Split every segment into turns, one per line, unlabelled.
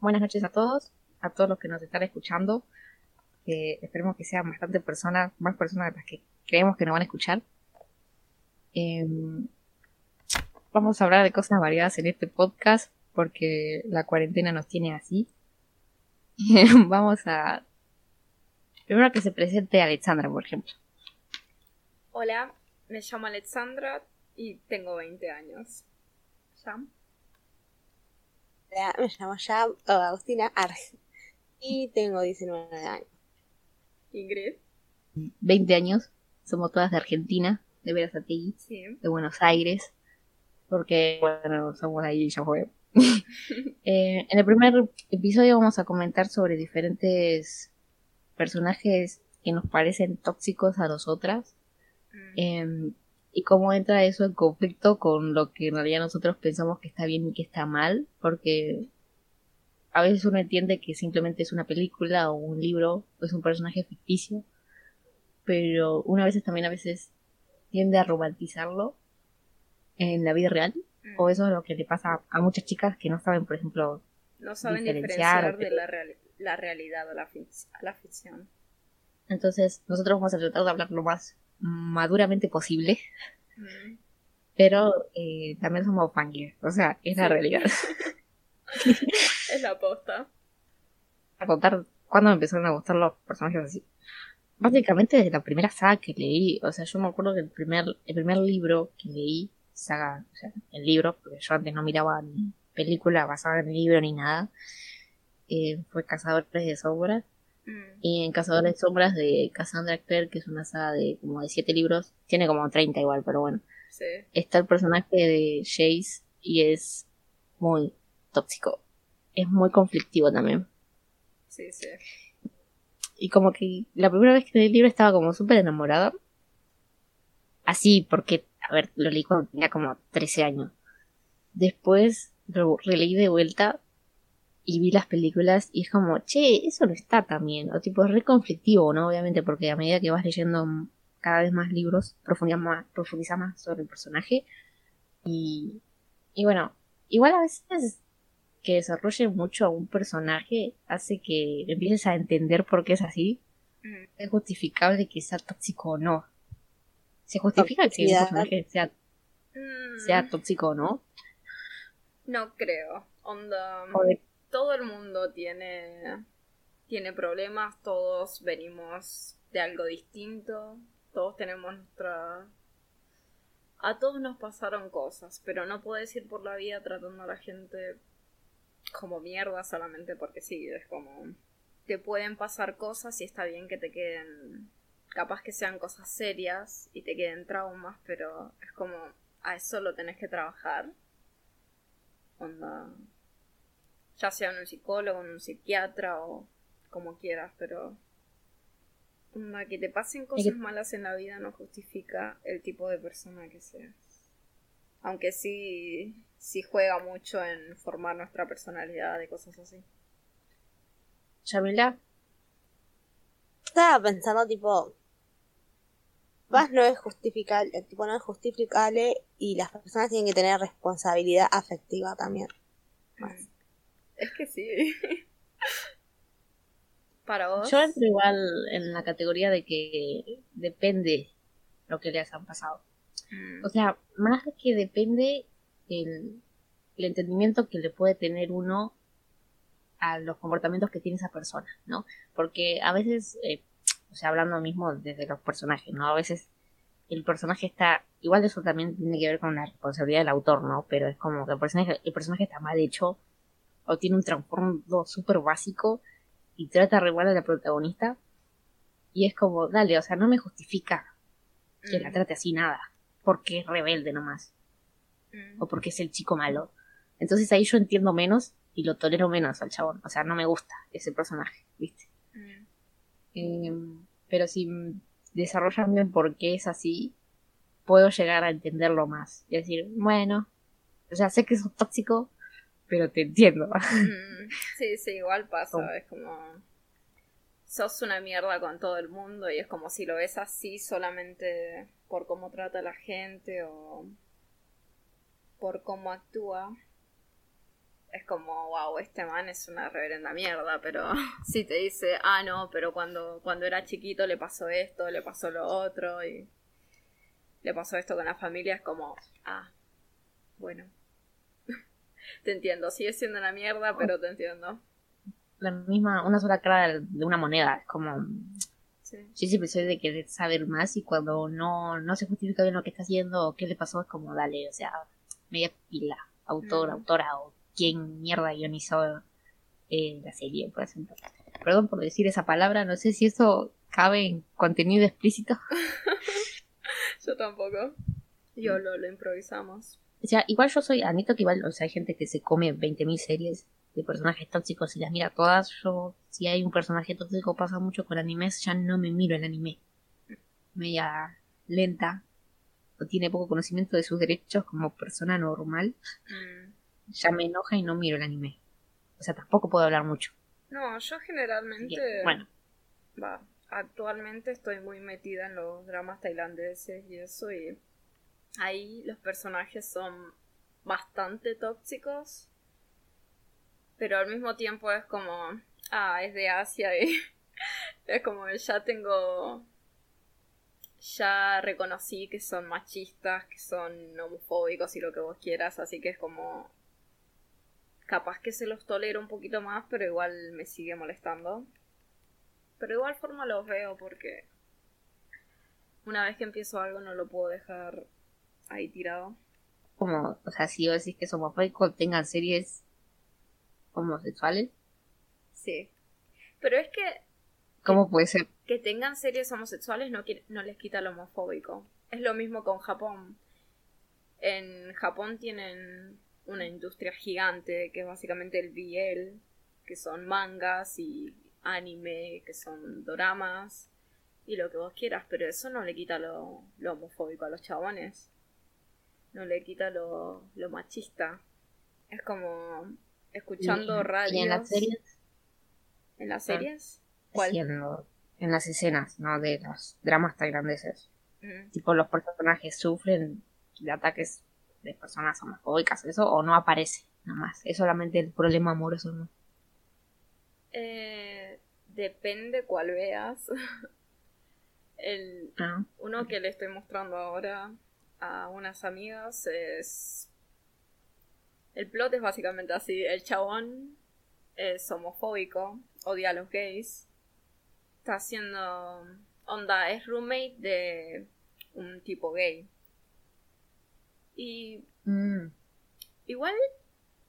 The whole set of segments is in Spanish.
buenas noches a todos, a todos los que nos están escuchando. que esperemos que sean bastante personas, más personas de las que creemos que nos van a escuchar. Em, vamos a hablar de cosas variadas en este podcast porque la cuarentena nos tiene así. vamos a... Primero que se presente Alexandra, por ejemplo.
Hola, me llamo Alexandra y tengo 20 años. ¿Sam?
Hola, me llamo ya Agustina Arge y tengo 19 años.
Ingrid.
20 años, somos todas de Argentina, de Verazategui,
Sí.
de Buenos Aires, porque, bueno, somos ahí y ya fue. Eh, en el primer episodio vamos a comentar sobre diferentes personajes que nos parecen tóxicos a nosotras
Mm,
eh, y cómo entra eso en conflicto con lo que en realidad nosotros pensamos que está bien y que está mal, porque a veces uno entiende que simplemente es una película o un libro o es un personaje ficticio, pero una veces también a veces tiende a romantizarlo en la vida real,
mm.
o eso es lo que le pasa a muchas chicas que no saben, por ejemplo,
No saben
diferenciar,
diferenciar de la, reali- la realidad a la, fic- a la ficción.
entonces nosotros vamos a tratar de hablar lo más maduramente posible,
Mm.
pero eh, también somos fangirls, o sea, es la realidad.
Es la posta.
a contar cuándo me empezaron a gustar los personajes así. Básicamente desde la primera saga que leí, o sea, yo me acuerdo que el primer, el primer libro que leí, saga, o sea, el libro, porque yo antes no miraba ni película basada en el libro ni nada, eh, fue Cazadores de Sombras.
Mm.
Y en Cazadores de Sombras de Cassandra Clare, que es una saga de como de siete libros, tiene como 30 igual, pero bueno.
Sí.
Está el personaje de Jace y es muy tóxico. Es muy conflictivo también.
Sí, sí.
Y como que la primera vez que leí el libro estaba como súper enamorada. Así, porque, a ver, lo leí cuando tenía como 13 años. Después lo releí de vuelta y vi las películas y es como, che, eso no está tan bien. O tipo, es re conflictivo, ¿no? Obviamente, porque a medida que vas leyendo cada vez más libros, profundizas más, profundizas más sobre el personaje. Y, y bueno, igual a veces que desarrolle mucho a un personaje hace que empieces a entender por qué es así.
Mm.
Es justificable que sea tóxico o no. ¿Se justifica que un personaje sea,
Mm.
sea tóxico o no?
No creo. Onda.
O de-
Todo el mundo tiene. Tiene problemas. Todos venimos de algo distinto. Todos tenemos nuestra. A todos nos pasaron cosas. Pero no puedes ir por la vida tratando a la gente como mierda solamente porque sí. Es como. Te pueden pasar cosas y está bien que te queden. Capaz que sean cosas serias y te queden traumas, pero es como. A eso lo tenés que trabajar. Onda. Ya sea en un psicólogo, en un psiquiatra o como quieras, pero. Onda, que te pasen cosas malas en la vida no justifica el tipo de persona que seas. Aunque sí, sí juega mucho en formar nuestra personalidad de cosas así.
Yamila,
Estaba pensando, tipo, más no es justificable, tipo, no es justificable y las personas tienen que tener responsabilidad afectiva también. Más.
Es que sí. Para vos.
yo entro igual en la categoría de que depende lo que les han pasado.
Mm,
O sea, más que depende el, el entendimiento que le puede tener uno a los comportamientos que tiene esa persona, ¿no? Porque a veces, eh, o sea, hablando mismo desde los personajes, ¿no? A veces el personaje está, igual eso también tiene que ver con la responsabilidad del autor, ¿no? Pero es como que el personaje, el personaje está mal hecho o tiene un trasfondo súper básico y trata re mal a la protagonista y es como, dale, o sea, no me justifica que la
mm,
trate así nada, porque es rebelde nomás
mm.
o porque es el chico malo. Entonces ahí yo entiendo menos y lo tolero menos al chabón. O sea, no me gusta ese personaje, ¿viste?
Mm.
Eh, pero si mm, desarrollan bien por qué es así, puedo llegar a entenderlo más. Y decir, bueno, o sea, sé que es tóxico, pero te entiendo.
Mm, Sí, sí, igual pasa. Es como. Sos una mierda con todo el mundo y es como si lo ves así solamente por cómo trata a la gente o por cómo actúa. es como, wow, este man es una reverenda mierda, pero si te dice, ah, no, pero cuando, cuando era chiquito le pasó esto, le pasó lo otro y le pasó esto con la familia, es como, ah, bueno, te entiendo, sigue siendo una mierda, pero te entiendo.
La misma, una sola cara de una moneda, es como...
Sí.
Yo siempre soy de querer saber más y cuando no, no se justifica bien lo que está haciendo o qué le pasó, es como, dale, o sea, media pila, autor,
Mm.
autora o quién mierda guionizó eh, la serie, por ejemplo. Perdón por decir esa palabra, no sé si eso cabe en contenido explícito.
Yo tampoco. Yo lo, lo improvisamos.
O sea, igual yo soy, admito que igual, o sea, hay gente que se come 20.000 series de personajes tóxicos y las mira todas. Yo, si hay un personaje tóxico, pasa mucho con animes, ya no me miro el anime. Media lenta, o tiene poco conocimiento de sus derechos como persona normal,
Mm.
ya me enoja y no miro el anime. O sea, tampoco puedo hablar mucho.
No, yo generalmente...
que, bueno,
Va, actualmente estoy muy metida en los dramas tailandeses y eso y ahí los personajes son bastante tóxicos, pero al mismo tiempo es como, ah, es de Asia y es como ya tengo, ya reconocí que son machistas, que son homofóbicos y lo que vos quieras, así que es como, capaz que se los tolero un poquito más, pero igual me sigue molestando. Pero de igual forma los veo porque una vez que empiezo algo no lo puedo dejar ahí tirado.
como, o sea, si vos decís que es homofóbico, tengan series homosexuales,
Sí. Pero es que
¿cómo puede ser?
que tengan series homosexuales no, no les quita lo homofóbico. Es lo mismo con Japón. En Japón tienen una industria gigante que es básicamente el BL, que son mangas y anime, que son doramas y lo que vos quieras, pero eso no le quita lo, lo homofóbico a los chabones. No le quita lo, lo machista. Es como escuchando radio.
Y en las series,
¿En las series? ¿Cuál?
sí, en, lo- en las escenas, ¿no? De los dramas tailandeses.
Mm.
Tipo, los personajes sufren de ataques de personas homofóbicas, eso, o no aparece, nada más. Es solamente el problema amoroso, ¿no?
Eh, depende cuál veas. El,
Ah,
uno que le estoy mostrando ahora a unas amigas es... El plot es básicamente así. El chabón es homofóbico, odia a los gays. Está haciendo... Onda, es roommate de un tipo gay. Y
mm,
Igual,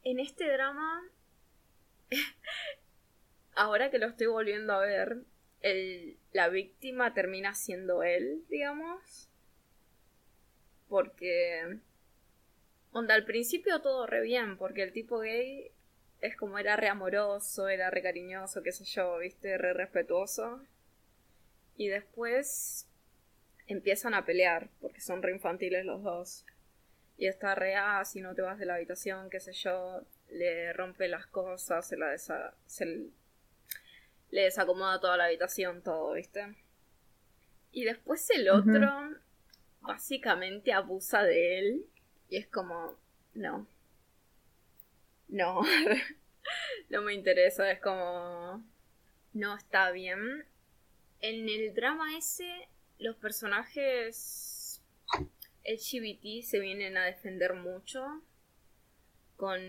en este drama, ahora que lo estoy volviendo a ver, el, la víctima termina siendo él, digamos. Porque, onda, al principio todo re bien, porque el tipo gay es como era re amoroso, era re cariñoso, qué sé yo, viste, re respetuoso. Y después empiezan a pelear, porque son re infantiles los dos. Y está re, ah, si no te vas de la habitación, qué sé yo, le rompe las cosas, se la desa se le desacomoda toda la habitación, todo, ¿viste? Y después el otro básicamente abusa de él y es como, no. No, no me interesa, es como, no está bien. En el drama ese, los personajes LGBT se vienen a defender mucho con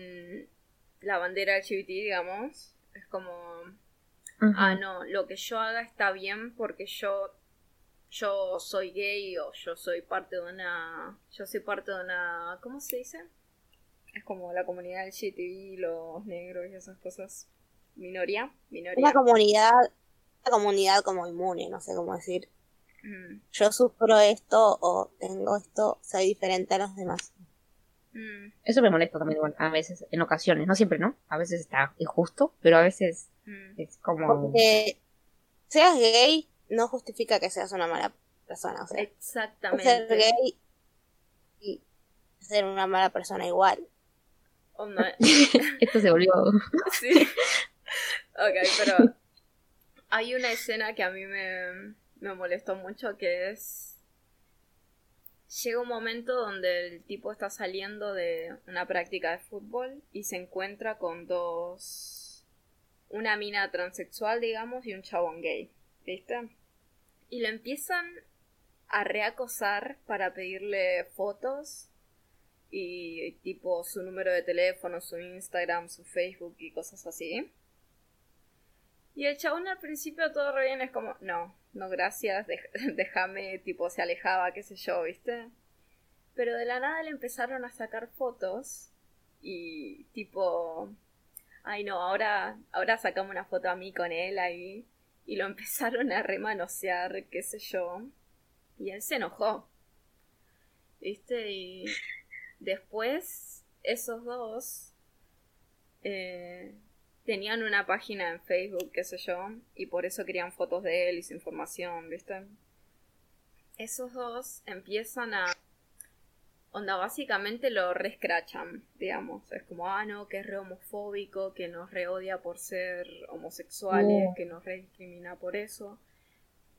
la bandera LGBT, digamos. Es como, ah, no, lo que yo haga está bien porque yo yo soy gay o yo soy parte de una yo soy parte de una ¿cómo se dice? Es como la comunidad LGTB, los negros y esas cosas. Minoría, minoría.
Una comunidad, una comunidad como inmune, no sé cómo decir.
Mm,
Yo sufro esto o tengo esto, soy diferente a los demás.
mm,
Eso me molesta también, a veces, en ocasiones, no siempre, ¿no? A veces está injusto, pero a veces
mm.
es como...
Porque seas gay no justifica que seas una mala persona. O sea, ser
Exactamente.
gay y ser una mala persona igual.
Onda,
Esto se volvió...
Sí. Ok, pero hay una escena que a mí me, me molestó mucho que es llega un momento donde el tipo está saliendo de una práctica de fútbol y se encuentra con dos... una mina transexual, digamos, y un chabón gay, ¿viste? Y lo empiezan a reacosar para pedirle fotos y tipo su número de teléfono, su Instagram, su Facebook y cosas así. Y el chabón al principio todo re bien es como, no, no gracias, déjame, tipo se alejaba, qué sé yo, ¿viste? Pero de la nada le empezaron a sacar fotos y tipo, ay no, ahora, ahora sacamos una foto a mí con él ahí y lo empezaron a remanosear, qué sé yo. Y él se enojó. ¿Viste? Y después esos dos eh, tenían una página en Facebook, qué sé yo, y por eso querían fotos de él y su información, ¿viste? Esos dos empiezan a... Onda, básicamente lo rescrachan, digamos. Es como, ah, no, que es re homofóbico, que nos reodia por ser homosexuales, que nos re discrimina por eso.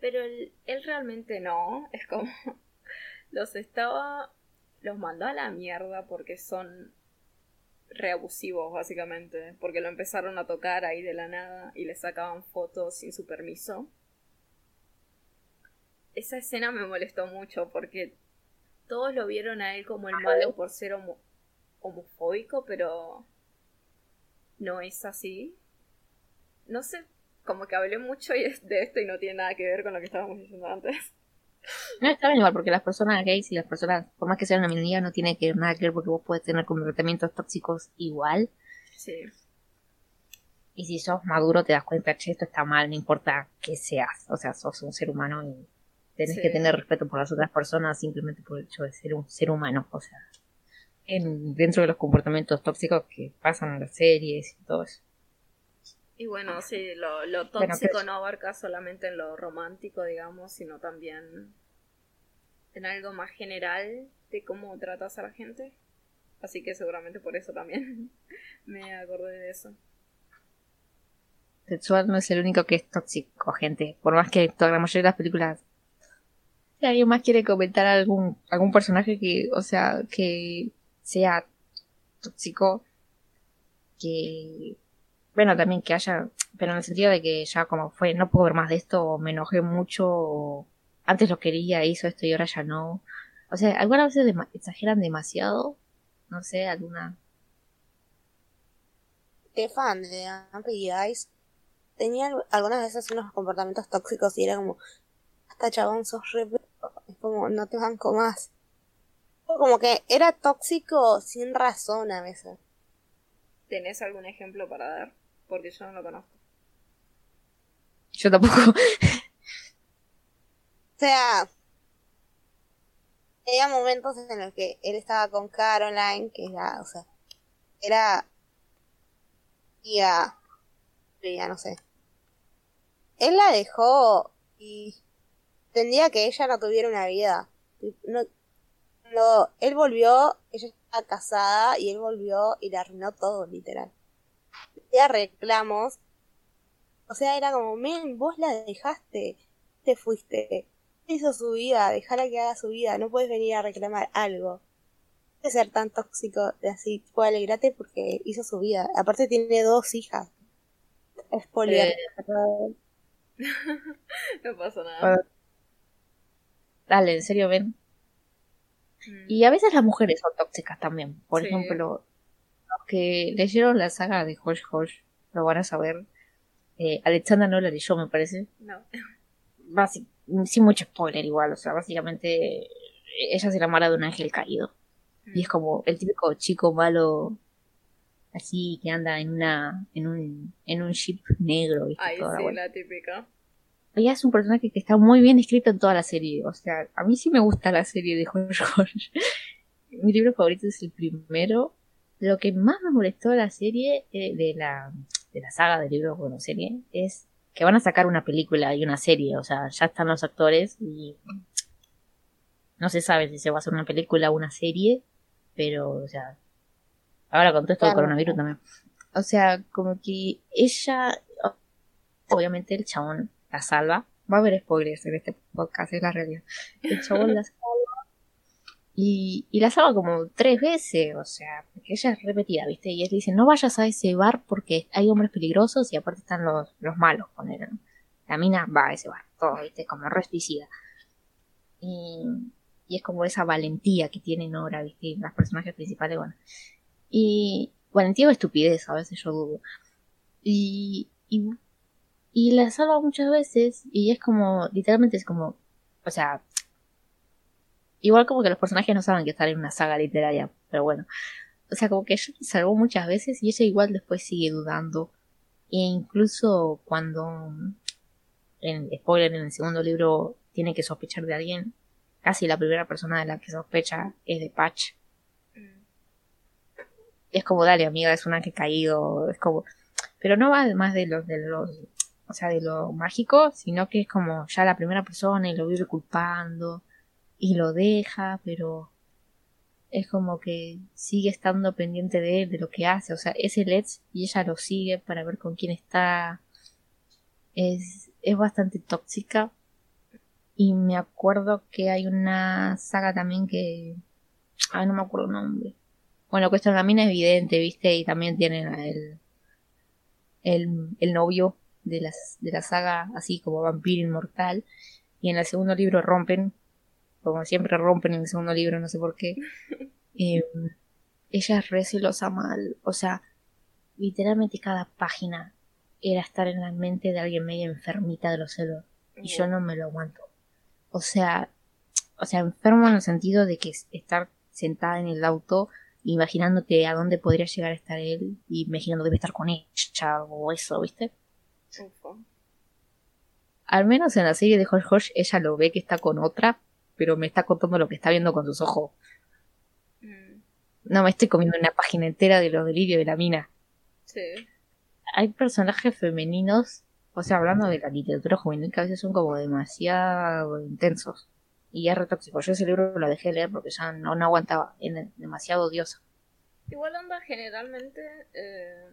Pero él, él realmente no. Es como, los estaba... Los mandó a la mierda porque son reabusivos, básicamente, porque lo empezaron a tocar ahí de la nada y le sacaban fotos sin su permiso. Esa escena me molestó mucho porque todos lo vieron a él como el malo por ser homofóbico, pero no es así. No sé, como que hablé mucho de esto y no tiene nada que ver con lo que estábamos diciendo antes.
No, está bien igual, porque las personas gays y las personas, por más que sean una minoría, no tiene que nada que ver porque vos puedes tener comportamientos tóxicos igual.
Sí.
Y si sos maduro te das cuenta que esto está mal, no importa qué seas. O sea, sos un ser humano y tenés que tener respeto por las otras personas simplemente por el hecho de ser un ser humano. O sea, en, dentro de los comportamientos tóxicos que pasan en las series y todo eso.
Y bueno, sí, lo, lo tóxico no abarca solamente en lo romántico, digamos, sino también en algo más general de cómo tratas a la gente. Así que seguramente por eso también me acordé de eso.
Sexual no es el único que es tóxico, gente. Por más que toda la mayoría de las películas. Si alguien más quiere comentar algún, algún personaje que, o sea, que sea tóxico, que bueno, también que haya, pero en el sentido de que ya como fue, no puedo ver más de esto, me enojé mucho, antes lo quería, hizo esto y ahora ya no. O sea, algunas veces exageran demasiado, no sé, alguna...
fan de Ampy Eyes tenía algunas veces unos comportamientos tóxicos y era como, hasta chabón sos re... Como, no te banco más. Como que era tóxico sin razón a veces.
¿Tenés algún ejemplo para dar? porque yo no lo conozco.
Yo tampoco.
o sea, había momentos en los que él estaba con Caroline, que era, o sea, era ya, ya no sé. Él la dejó y tendría que ella no tuviera una vida. No, no, él volvió, ella estaba casada y él volvió y le arruinó todo, literal reclamos. O sea, era como, men, vos la dejaste, te fuiste, hizo su vida, dejala que haga su vida, no puedes venir a reclamar algo. No ser tan tóxico de así, tipo, alegrate porque hizo su vida. Aparte tiene dos hijas. Es eh.
no pasa nada.
Dale, en serio, ven. Mm. Y a veces las mujeres son tóxicas también. Por ejemplo, que leyeron la saga de Hosh Hosh lo van a saber. Eh, Alexandra no la leyó, me parece.
No.
sin mucho spoiler igual, o sea, básicamente ella se enamora de un ángel caído. Y es como el típico chico malo así que anda en una en un en un ship negro
¿viste? Ahí sí, la típica
ella es un personaje que está muy bien escrito en toda la serie o sea a mí sí me gusta la serie de Hosh mi libro favorito es el primero. Lo que más me molestó de la serie, eh, de, la, de la saga de libros, bueno, serie, es que van a sacar una película y una serie, o sea, ya están los actores y no se sabe si se va a hacer una película o una serie, pero, o sea, ahora con todo esto del coronavirus también. O sea, como que ella, obviamente el chabón la salva. Va a haber spoilers en este podcast, es la realidad. El chabón la salva Y, y la salva como tres veces, o sea, porque ella es repetida, ¿viste? Y él dice, no vayas a ese bar porque hay hombres peligrosos y aparte están los, los malos, poner, ¿no? La mina va a ese bar, todo, ¿viste? Como resticida. Y, y es como esa valentía que tiene Nora, ¿viste? Los personajes principales, bueno. Y valentía o estupidez, a veces yo dudo. Y, y la salva muchas veces y es como, literalmente es como, o sea, igual como que los personajes no saben que están en una saga literaria, pero bueno. O sea, como que ella salvó muchas veces y ella igual después sigue dudando. E incluso cuando, en spoiler, en el segundo libro tiene que sospechar de alguien, casi la primera persona de la que sospecha es de Patch. Y es como, dale, amiga, es un ángel caído, es como... Pero no va más de los, de los, o sea, de lo mágico, sino que es como ya la primera persona y lo vive culpando y lo deja, pero es como que sigue estando pendiente de él, de lo que hace, o sea, es el ex y ella lo sigue para ver con quién está. Es, es bastante tóxica. Y me acuerdo que hay una saga también que... Ay, no me acuerdo el nombre. Bueno, Cuesta una mina evidente, ¿viste? Y también tienen el, el, el novio de, las, de la saga, así como vampiro inmortal. Y en el segundo libro rompen, como siempre rompen en el segundo libro, no sé por qué. Eh, ella es re celosa mal, o sea, literalmente cada página era estar en la mente de alguien medio enfermita de los celos. Y yo no me lo aguanto. O sea, o sea, enfermo en el sentido de que estar sentada en el auto imaginándote a dónde podría llegar a estar él y imaginando debe estar con ella o eso, ¿viste? Al menos en la serie de Josh Josh ella lo ve que está con otra, pero me está contando lo que está viendo con sus ojos.
Mm,
No me estoy comiendo una página entera de los delirios de la mina.
Sí.
Hay personajes femeninos, o sea, hablando de la literatura juvenil, que a veces son como demasiado intensos. Y es re tóxico. Yo ese libro lo dejé de leer porque ya no, no aguantaba. Era demasiado odioso.
Igual anda generalmente eh,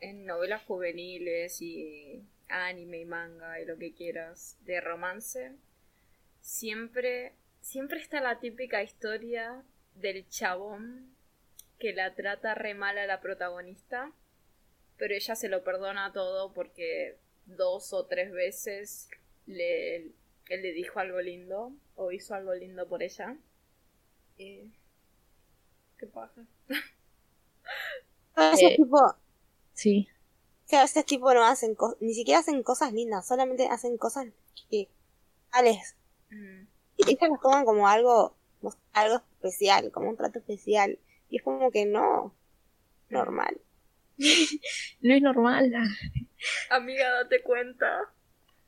en novelas juveniles y anime y manga y lo que quieras de romance. Siempre, siempre está la típica historia del chabón que la trata re mal a la protagonista, pero ella se lo perdona todo porque dos o tres veces le, él le dijo algo lindo o hizo algo lindo por ella. Y... ¿Qué pasa?
A veces,
Eh,
tipo,
Sí.
que a veces, tipo, no hacen cosas, ni siquiera hacen cosas lindas, solamente hacen cosas que, tales.
Mm,
Y ellas las toman como algo, como algo especial, como un trato especial. Y es como que no, normal.
No es normal.
Amiga, date cuenta.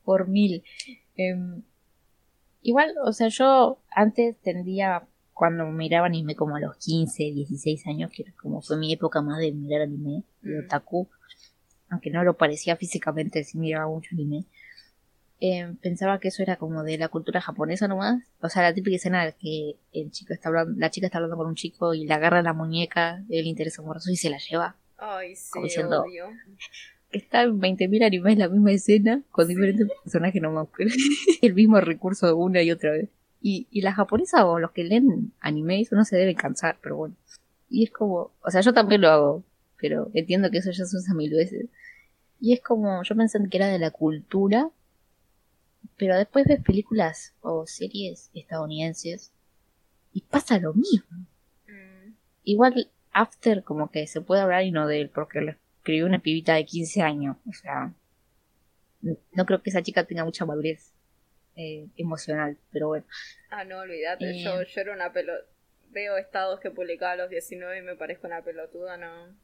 por mil. Em, igual, o sea, yo antes tendría, cuando miraba anime como a los 15, 16 años, que como fue mi época más de mirar anime, de
Mm.
otaku, aunque no lo parecía físicamente, sí miraba mucho anime, em, pensaba que eso era como de la cultura japonesa nomás. O sea, la típica escena de que el chico está hablando, la chica está hablando con un chico y le agarra la muñeca, el interés amoroso y se la lleva.
Ay, sí,
Como diciendo-
odio.
Está en 20.000 animes la misma escena con diferentes personajes no me acuerdo. El mismo recurso una y otra vez. Y, y las japonesas o los que leen anime eso no se deben cansar, pero bueno. Y es como, o sea, yo también lo hago, pero entiendo que eso ya se usa mil veces. Y es como, yo pensé que era de la cultura, pero después ves películas o series estadounidenses y pasa lo mismo.
Mm,
Igual After como que se puede hablar y no de él, porque lo escribió una pibita de 15 años. O sea, no creo que esa chica tenga mucha madurez eh, emocional, pero bueno.
Ah, no, olvídate.
Eh.
Yo, yo era una pelota. Veo estados que publicaba a los 19 y me parezco una pelotuda, no.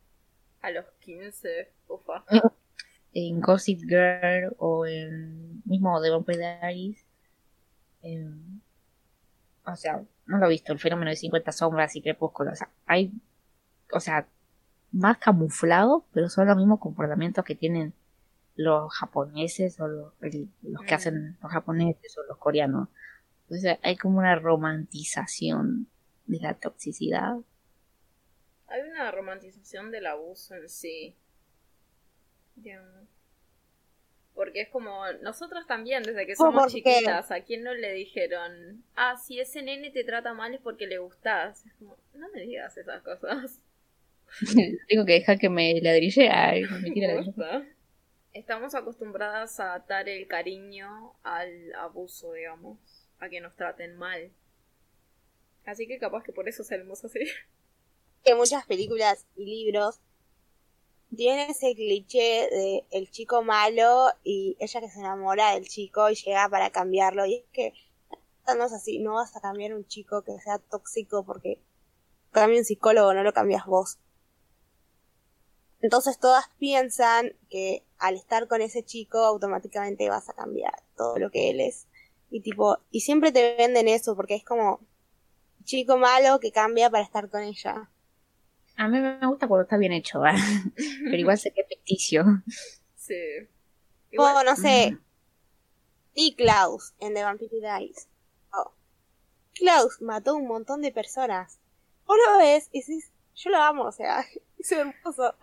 A los 15, ufa.
En Gossip Girl o en mismo The Vampire Diaries. eh, o sea, no lo he visto, el fenómeno de 50 sombras y crepúsculo. O sea, hay, o sea, más camuflado, pero son los mismos comportamientos que tienen los japoneses o los, el- los que hacen los japoneses o los coreanos. Entonces hay como una romantización de la toxicidad.
Hay una romantización del abuso en sí. Digamos. Porque es como, nosotros también, desde que somos chiquitas, ¿a quién no le dijeron, ah, si ese nene te trata mal es porque le gustás? Es como, no me digas esas cosas.
Tengo que dejar que me ladrille. Ay, me tira ladrillo.
Estamos acostumbradas a atar el cariño al abuso, digamos, a que nos traten mal. Así que capaz que por eso salimos así.
que muchas películas y libros tienen ese cliché de el chico malo y ella que se enamora del chico y llega para cambiarlo. Y es que no es así, no vas a cambiar un chico que sea tóxico porque cambia un psicólogo, no lo cambias vos. Entonces todas piensan que al estar con ese chico automáticamente vas a cambiar todo lo que él es. Y tipo, y siempre te venden eso porque es como chico malo que cambia para estar con ella.
A mí me gusta cuando está bien hecho, ¿va? pero igual sé que es ficticio.
Sí.
O no sé, y Klaus en The Vampire Diaries. Oh. Klaus mató un montón de personas. Vos lo ves y decís, yo lo amo, o sea, es hermoso.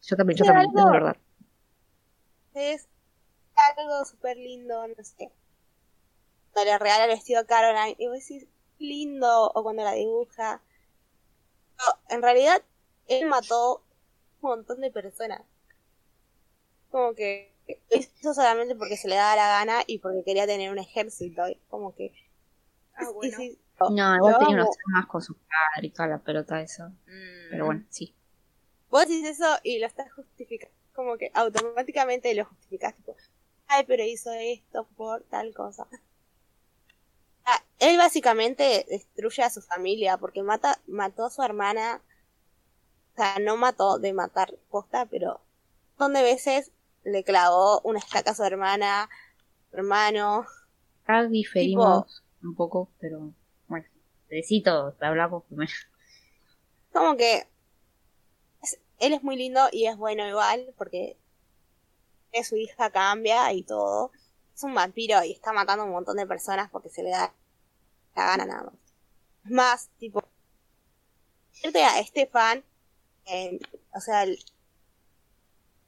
Yo también, yo también,
algo-
es verdad.
Es algo súper lindo, no sé. Cuando le regala el vestido a Caroline y vos decís, lindo, o cuando la dibuja. No, en realidad, él mató un montón de personas. Como que hizo solamente porque se le daba la gana y porque quería tener un ejército. y Como que.
Ah, bueno.
sí,
No, igual
lo
tenía unos más con su padre y toda la pelota eso.
Mm.
Pero bueno, sí.
Vos decís eso y lo estás justificando. Como que automáticamente lo justificás. Tipo, ay, pero hizo esto por tal cosa. Ah, él básicamente destruye a su familia porque mata, mató a su hermana. O sea, no mató de matar posta, pero un montón de veces le clavó una estaca a su hermana, hermano.
Acá diferimos un poco, pero bueno, necesito hablamos primero.
Como que él es muy lindo y es bueno igual porque que su hija cambia y todo. Es un vampiro y está matando a un montón de personas porque se le da la gana nada más. Más, tipo, a Estefan, eh, o sea,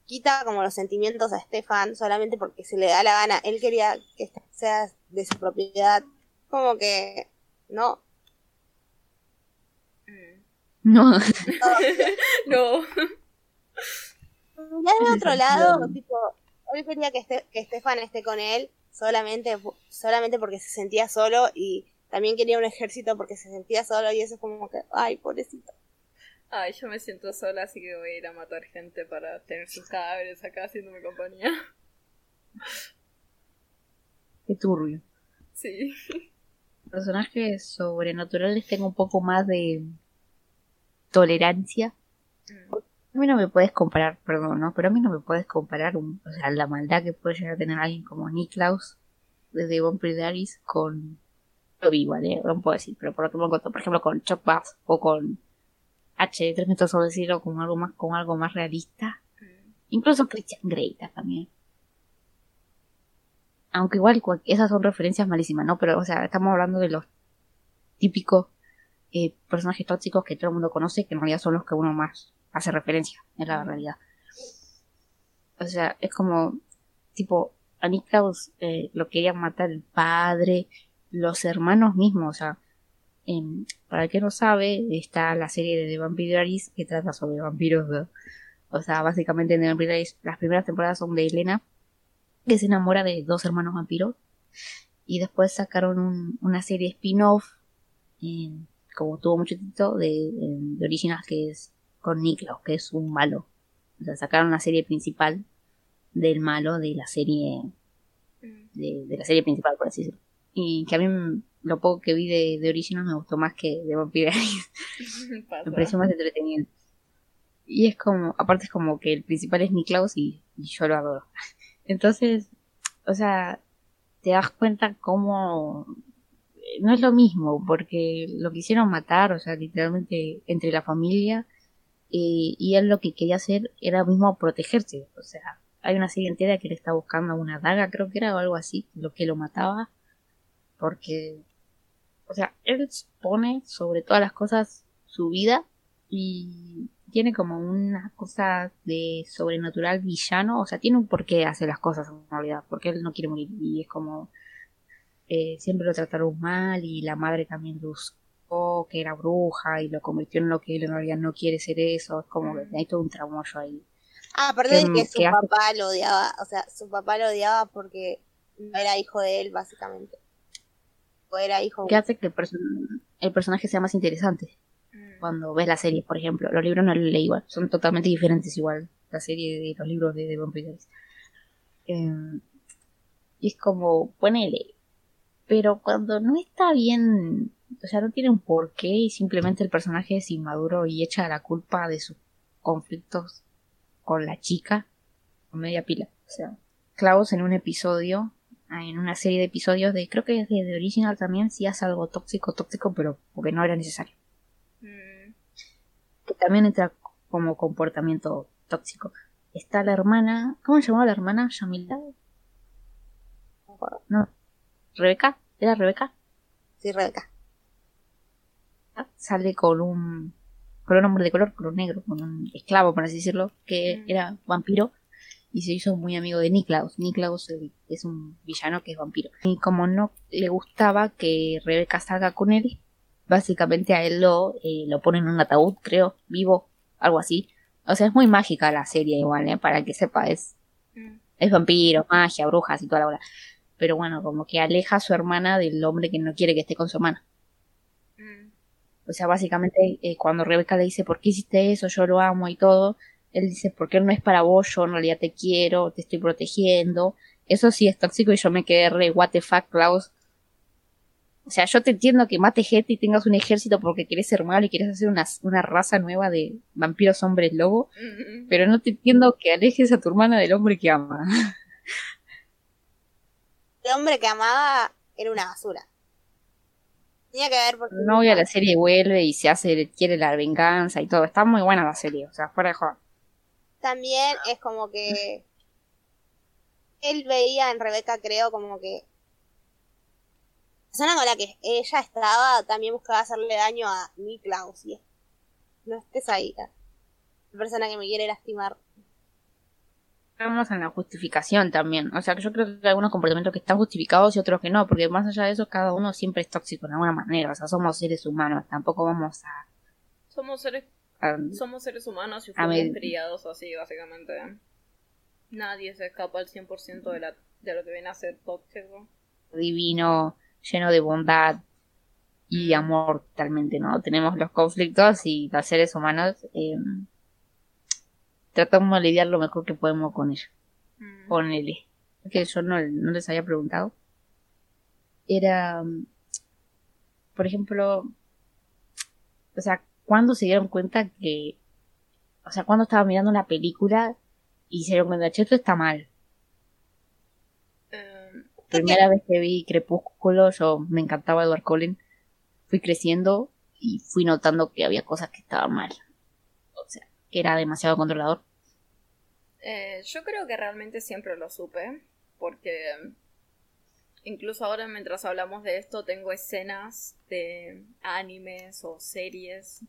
quita como los sentimientos a Estefan solamente porque se le da la gana. Él quería que sea de su propiedad. Como que, no,
No,
No.
Ya de otro lado, tipo, hoy quería que, este, que Estefan esté con él solamente, solamente porque se sentía solo y también quería un ejército porque se sentía solo y eso es como que, ay, pobrecito.
Ay, yo me siento sola, así que voy a ir a matar gente para tener sus cadáveres acá haciéndome compañía.
qué turbio.
Sí.
Personajes sobrenaturales tengo un poco más de tolerancia.
Mm.
A mí no me puedes comparar, perdón, ¿no? Pero a mí no me puedes comparar un, o sea, la maldad que puede llegar a tener alguien como Niklaus desde Vampire Diaries con... Lo vi igual, ¿eh? No puedo decir, pero por ejemplo, con, por ejemplo con Chuck Bass o con H de 3 metros sobre cero como algo más, como algo más realista.
Mm.
Incluso Christian Grey también. Aunque igual esas son referencias malísimas, ¿no? Pero, o sea, estamos hablando de los típicos eh, personajes tóxicos que todo el mundo conoce, que en realidad son los que uno más hace referencia, en la realidad. O sea, es como, tipo, a eh, lo querían matar el padre, los hermanos mismos, o sea, em, para el que no sabe, está la serie de The Vampire Diaries que trata sobre vampiros, ¿no? O sea, básicamente en The Vampire Diaries las primeras temporadas son de Elena, que se enamora de dos hermanos vampiros, y después sacaron un- una serie spin-off, eh, como tuvo mucho título, de, de original que es con Niklaus, que es un malo. O sea, sacaron la serie principal del malo de la serie
Mm.
de, de la serie principal, por así decirlo. Y que a mí lo poco que vi de, de original me gustó más que de Vampire me pareció más entretenido. Y es como, aparte es como que el principal es Niklaus y, y yo lo adoro. Entonces, o sea, te das cuenta cómo eh, no es lo mismo, porque lo quisieron matar, o sea, literalmente entre la familia, y él lo que quería hacer era mismo protegerse, o sea, hay una serie entera que le está buscando una daga, creo que era, o algo así, lo que lo mataba, porque, o sea, él pone sobre todas las cosas su vida, y tiene como una cosa de sobrenatural villano, o sea, tiene un porqué hacer las cosas en realidad, porque él no quiere morir y es como eh, siempre lo trataron mal y la madre también lo usó, que era bruja y lo convirtió en lo que él en realidad no quiere ser eso, es como que hay todo un traumollo ahí.
Ah, aparte de que su papá lo odiaba, o sea, su papá lo odiaba porque no era hijo de él, básicamente. O era hijo.
¿Qué hace que el, personaje sea más interesante? Mm. Cuando ves la serie, por ejemplo. Los libros no los leí igual, son totalmente diferentes igual. La serie de los libros de, de Vampire em, y es como, ponele. Pero cuando no está bien, o sea, no tiene un porqué y simplemente el personaje es inmaduro y echa la culpa de sus conflictos con la chica, con media pila. O sea, Klaus en un episodio en una serie de episodios de, creo que es de, Original también, si hace algo tóxico, tóxico, pero porque no era necesario. Mm. Que también entra como comportamiento tóxico. Está la hermana, ¿cómo se llamaba la hermana? ¿Yamila? No. ¿Rebeca? ¿Era Rebeca?
Sí, Rebeca.
Sale con un, con un hombre de color, con un negro, con un esclavo, por así decirlo, que mm. era vampiro y se hizo muy amigo de Niklaus. Niklaus es un villano que es vampiro. Y como no le gustaba que Rebeca salga con él, básicamente a él lo, eh, lo pone en un ataúd, creo, vivo, algo así. O sea, es muy mágica la serie igual, ¿eh? Para que sepa, es, mm. es vampiro, magia, brujas y toda la hora. Pero bueno, como que aleja a su hermana del hombre que no quiere que esté con su hermana. Mm. O sea, básicamente eh, cuando Rebeca le dice, ¿por qué hiciste eso? Yo lo amo y todo él dice, porque no es para vos, yo en realidad te quiero, te estoy protegiendo. Eso sí es tóxico y yo me quedé re, what the fuck, Klaus. O sea, yo te entiendo que mate gente y tengas un ejército porque quieres ser malo y quieres hacer una, una raza nueva de vampiros hombres lobo, pero no te entiendo que alejes a tu hermana del hombre que ama.
El hombre que amaba era una basura. Tenía que ver porque...
No voy a la serie vuelve y se hace, quiere la venganza y todo. Está muy buena la serie, o sea, fuera de juego
también es como que él veía en Rebeca, creo, como que la persona con la que ella estaba también buscaba hacerle daño a Niklaus. Y no estés ahí, la persona que me quiere lastimar.
Estamos en la justificación también. O sea, que yo creo que hay algunos comportamientos que están justificados y otros que no, porque más allá de eso, cada uno siempre es tóxico de alguna manera. O sea, somos seres humanos, tampoco vamos a.
Somos seres somos seres humanos y fuimos criados así, básicamente. Nadie se escapa al 100% de, la, de lo que viene a ser tóxico.
Divino, lleno de bondad y mm. amor totalmente, ¿no? Tenemos los conflictos y los seres humanos em, tratamos de lidiar lo mejor que podemos con ellos. Mm. Con él. Que yo no, no les había preguntado. Era, por ejemplo, o sea, cuando se dieron cuenta que, o sea, cuando estaba mirando una película y se dieron cuenta, que esto está mal. Em, Primera vez que vi Crepúsculo, yo me encantaba Edward Cullen, fui creciendo y fui notando que había cosas que estaban mal. O sea, que era demasiado controlador.
Eh, yo creo que realmente siempre lo supe, porque incluso ahora mientras hablamos de esto tengo escenas de animes o series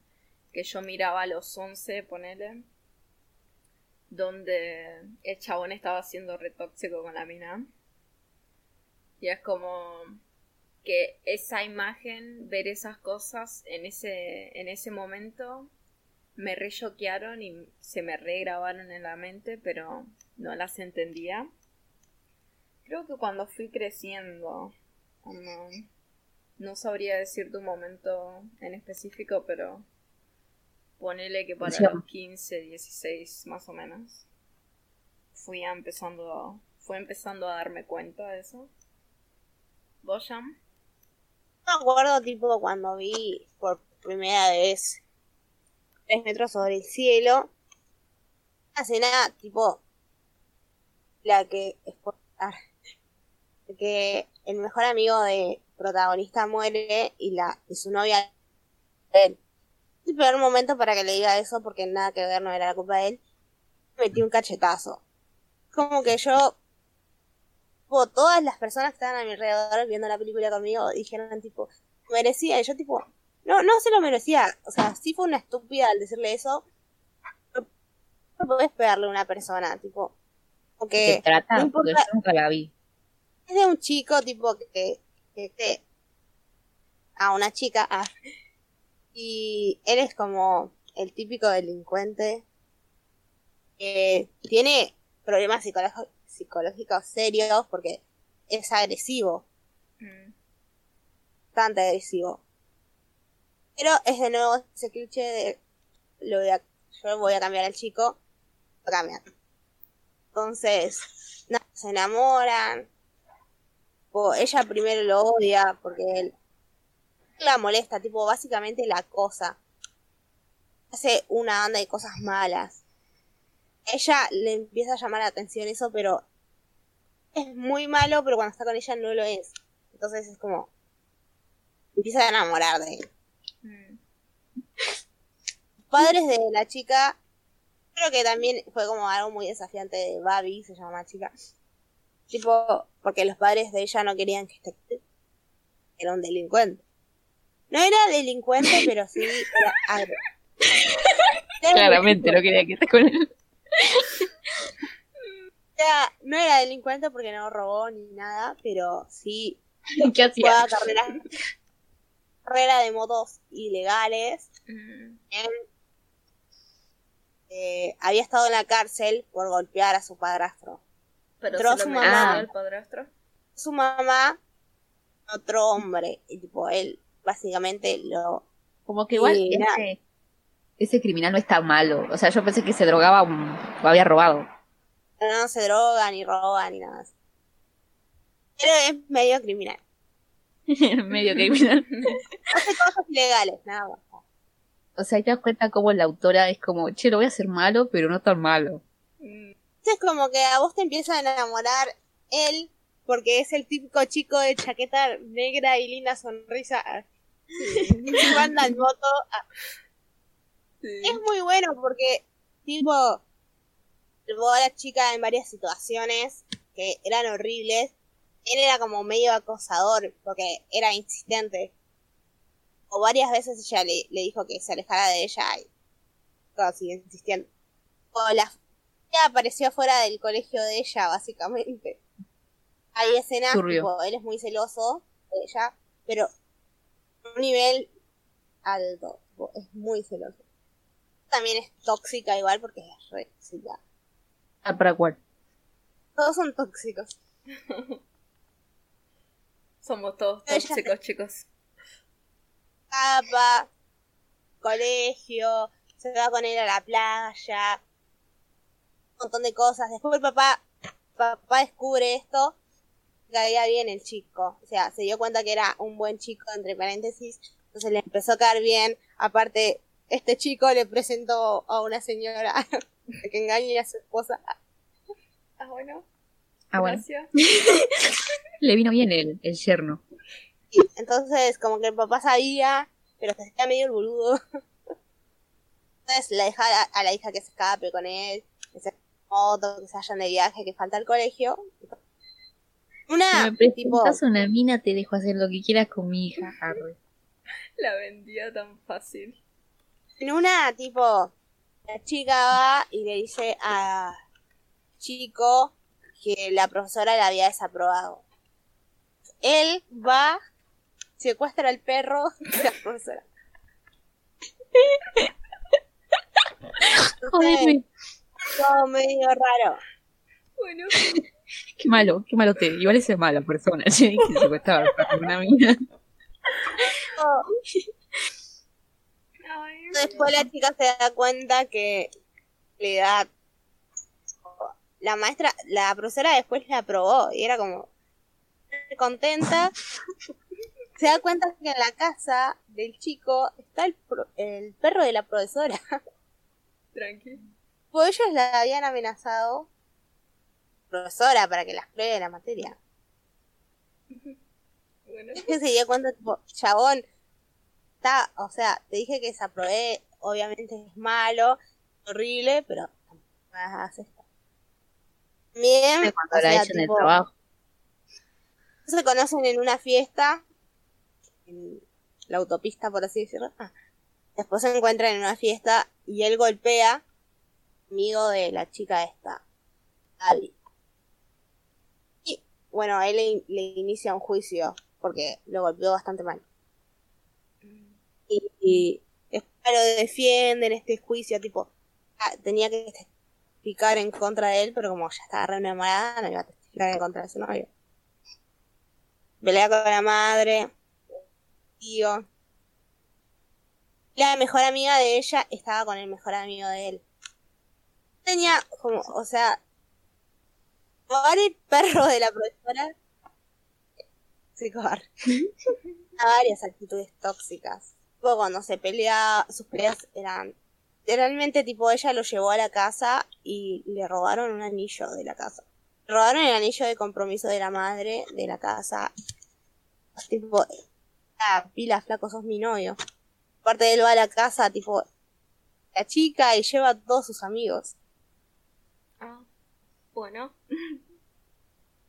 que yo miraba a los 11, ponele, donde el chabón estaba siendo retóxico con la mina. Y es como que esa imagen, ver esas cosas en ese, en ese momento, me re y se me regrabaron en la mente, pero no las entendía. Creo que cuando fui creciendo, no, no sabría decir tu momento en específico, pero Ponele que para los 15, 16 más o menos. Fui empezando, fue empezando a darme cuenta de eso. ¿Vos, Me
acuerdo tipo cuando vi por primera vez tres metros sobre el cielo. Una escena tipo la que es que el mejor amigo de protagonista muere y la y su novia él el peor momento para que le diga eso, porque nada que ver, no era la culpa de él, metí un cachetazo. Como que yo, todas las personas que estaban a mi alrededor viendo la película conmigo dijeron tipo, merecía, y yo tipo, no, no se lo merecía, o sea, sí fue una estúpida al decirle eso, puedes pegarle a una persona, tipo. Porque
¿Se trata?
no
Porque yo nunca la vi.
es de un chico, tipo, que. que, que- a una chica. ah, y él es como el típico delincuente que tiene problemas psicológicos psicológicos serios porque es agresivo,
Mm.
bastante agresivo. Pero es de nuevo ese cliché de lo voy a, yo voy a cambiar al chico, lo cambian. Entonces, se enamoran. Ella primero lo odia porque él la molesta, tipo, básicamente la cosa. Hace una banda de cosas malas. Ella le empieza a llamar la atención eso, pero es muy malo, pero cuando está con ella no lo es. Entonces es como empieza a enamorar de él. Padres de la chica, creo que también fue como algo muy desafiante de Babi, se llama la chica. Tipo, porque los padres de ella no querían que este era un delincuente. No era delincuente, pero sí era agro.
Claramente no quería que estés con él.
Era- no era delincuente porque no robó ni nada, pero sí
¿Qué hacía?
jugaba carreras carrera de motos ilegales.
Mm.
Él, eh, había estado en la cárcel por golpear a su padrastro.
Pero
Entró
se
su
lo
mamá.
padrastro.
Su mamá, otro hombre, y tipo él básicamente lo
Como que igual ese, ese criminal no está malo. O sea, yo pensé que se drogaba un- o había robado.
no se droga ni roba ni nada. así. Pero es medio criminal.
Medio criminal.
Hace cosas ilegales, nada más.
O sea, ahí te das cuenta cómo la autora es como, che, lo voy a hacer malo, pero no tan malo.
Es como que a vos te empieza a enamorar él porque es el típico chico de chaqueta negra y linda sonrisa. que anda en moto.
Sí.
Es muy bueno porque, tipo, llevó a la chica en varias situaciones que eran horribles. Él era como medio acosador porque era insistente. O varias veces ella le, le dijo que se alejara de ella y todo sigue insistiendo. O la ella apareció fuera del colegio de ella, básicamente. Hay escenas, tipo, él es muy celoso de ella, pero a un nivel alto, tipo, es muy celoso. También es tóxica igual porque es re tóxica.
Ah, ¿para cuál?
Todos son tóxicos.
Somos todos tóxicos, chicos.
Capa, colegio, se va con él a la playa, un montón de cosas. Después el papá, papá descubre esto, caía bien el chico. O sea, se dio cuenta que era un buen chico, entre paréntesis, entonces le empezó a caer bien. Aparte, este chico le presentó a una señora que engañe a su esposa.
Ah, bueno.
Ah, bueno. Le vino bien el, el yerno.
Entonces, como que el papá sabía, pero se hacía medio el boludo. Entonces, le deja a, a la hija que se escape con él, que se moto, que se vayan de viaje, que falta el colegio. Una,
si me
tipo,
una mina, te dejo hacer lo que quieras con mi hija, Harry.
La vendía tan fácil.
en una, tipo, la chica va y le dice a chico que la profesora la había desaprobado. Él va, secuestra al perro de la profesora.
Jodeme.
Todo medio raro.
Bueno.
Qué malo, qué malo te. Igual ese es mala persona, che, que secuestraba una mina.
Ay,
Después la chica se da cuenta que le da la maestra, la profesora después la aprobó y era como contenta. Se da cuenta que en la casa del chico está el, pro- el perro de la profesora.
tranqui.
Pues ellos la habían amenazado profesora para que las pruebe la materia.
Bueno.
se dio cuenta, tipo, chabón, está, o sea, te dije que desaprobé, obviamente es malo, horrible, pero no Bien,
Cuando
o
la
sea,
echan del
tipo,
trabajo.
se conocen en una fiesta, en la autopista, por así decirlo. Ah. Después se encuentran en una fiesta y él golpea amigo de la chica esta, Abby. Y bueno, él le, le inicia un juicio porque lo golpeó bastante mal. Y, y después lo defienden este juicio, tipo, ah, tenía que testificar en contra de él, pero como ya estaba re enamorada, no iba a testificar en contra de su novio. Pelea con la madre, tío. La mejor amiga de ella estaba con el mejor amigo de él. Tenía como, o sea, Jugar el perro de la profesora. Sí, cobar. A varias actitudes tóxicas. Tipo cuando se pelea, sus peleas eran. Literalmente, tipo, ella lo llevó a la casa y le robaron un anillo de la casa. Le robaron el anillo de compromiso de la madre de la casa. Tipo, ah, pila, flaco, sos mi novio. Aparte de él va a la casa, tipo, la chica y lleva a todos sus amigos.
Ah, bueno.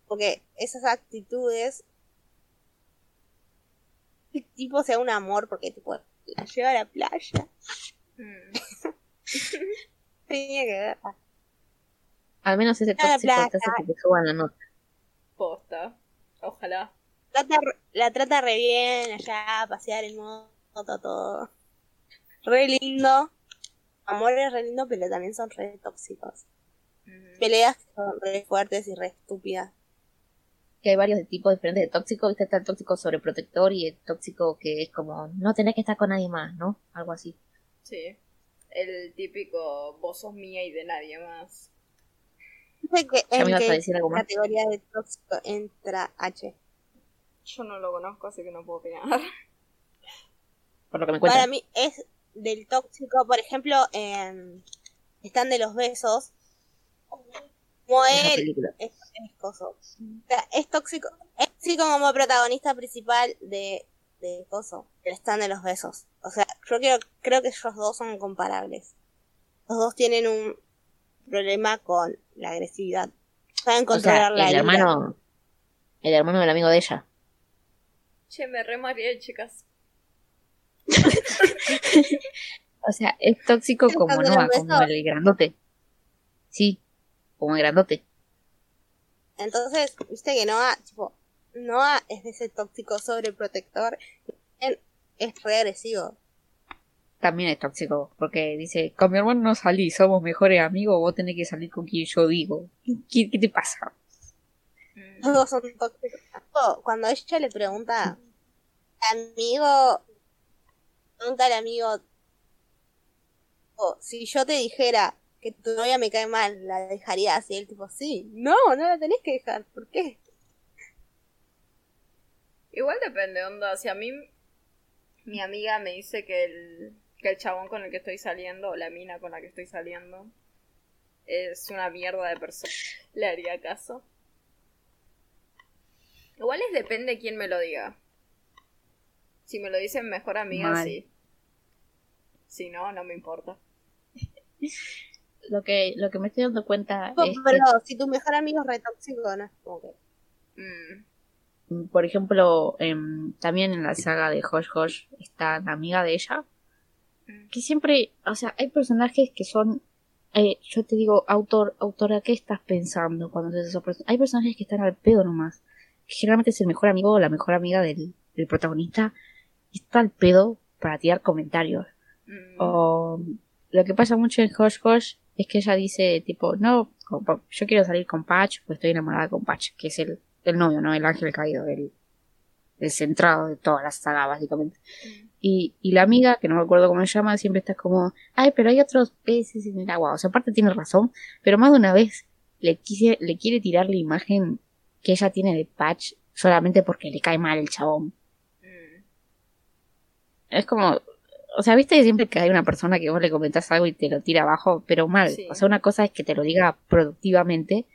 Porque esas actitudes. El tipo sea un amor porque tipo la lleva a la playa.
Mm.
Tenía que ver.
Al menos ese te hace
plaza.
que te suban la nota.
Posta. Ojalá.
Trata, la trata re bien allá, a pasear en moto, todo. Re lindo. Amor es re lindo, pero también son re tóxicos.
Mm.
Peleas que son re fuertes y re estúpidas.
Que hay varios de tipos diferentes de tóxico. Viste, está el tóxico sobreprotector y el tóxico que es como no tenés que estar con nadie más, ¿no? Algo así.
Sí. El típico vos sos mía y de nadie más.
Dice que
¿Ya
en qué categoría de tóxico entra H.
Yo no lo conozco, así que no puedo opinar.
Por lo que me
Para mí es del tóxico, por ejemplo, en están de los besos. Como él es, es tóxico. Es tóxico como protagonista principal de, de coso. El stand de los besos. O sea, yo creo, creo que ellos dos son comparables. Los dos tienen un problema con la agresividad. Saben
O
controlar
sea,
la
el hermano. El hermano del amigo de ella.
Che, me re mareé, chicas.
O sea, es tóxico
¿El
como Noah, como el grandote. Sí, como el grandote.
Entonces, viste que Noah, tipo, Noah es de ese tóxico sobreprotector. Él es re agresivo.
También es tóxico, porque dice, con mi hermano no salí, somos mejores amigos, vos tenés que salir con quien yo digo. ¿Qué, qué te pasa?
Mm.
Los dos son tóxicos. Cuando ella le pregunta, amigo, pregunta al amigo, oh, si yo te dijera que tu novia me cae mal, ¿la dejarías? Y él tipo, sí, no, no la tenés que dejar, ¿por qué?
Igual depende, onda. Si a mí mi amiga me dice que el, que el chabón con el que estoy saliendo, o la mina con la que estoy saliendo, es una mierda de persona, le haría caso. Igual es depende quién me lo diga. Si me lo dice mi mejor amiga,
Mal.
sí. Si no, no me importa.
Lo que, lo que me estoy dando cuenta es que
pero si tu mejor amigo es re tóxico, no es como que...
Mm,
por ejemplo, em, también en la saga de Hosh Hosh está la amiga de ella,
Mm.
que siempre, o sea, hay personajes que son, eh, yo te digo, autor, autora, ¿qué estás pensando cuando haces esos personajes? Hay personajes que están al pedo nomás. Generalmente es el mejor amigo o la mejor amiga del, del protagonista y está al pedo para tirar comentarios.
mm,
O lo que pasa mucho en Hosh Hosh es que ella dice, tipo, no, yo quiero salir con Patch, pues estoy enamorada con Patch, que es el, el novio, ¿no? El ángel caído, el, el centrado de toda la saga, básicamente.
mm.
Y, y la amiga, que no me acuerdo cómo se llama, siempre está como, ay, pero hay otros peces en el agua. O sea, aparte tiene razón, pero más de una vez le, quise, le quiere tirar la imagen que ella tiene de Patch solamente porque le cae mal el chabón.
Mm.
Es como, o sea, viste que siempre que hay una persona que vos le comentás algo y te lo tira abajo, pero mal.
Sí.
O sea, una cosa es que te lo diga productivamente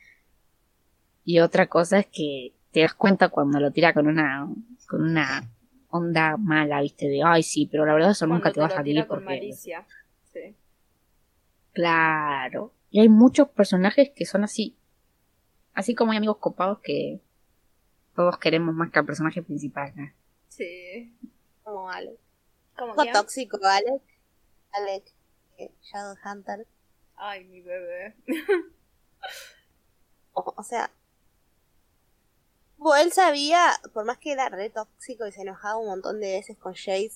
y otra cosa es que te das cuenta cuando lo tira con una, con una onda mala, viste, de, ay, sí, pero la verdad eso nunca
Cuando
te va a salir
tira con
porque...
malicia. Sí.
Claro. Y hay muchos personajes que son así. Así como hay amigos copados que todos queremos más que al personaje principal, ¿no?
Sí.
Como Alex.
¿Cómo
Un poco
que?
tóxico, Alex. Alex, eh, Shadowhunter.
Ay, mi bebé.
O, o sea, bueno, él sabía, por más que era re tóxico y se enojaba un montón de veces con Jace,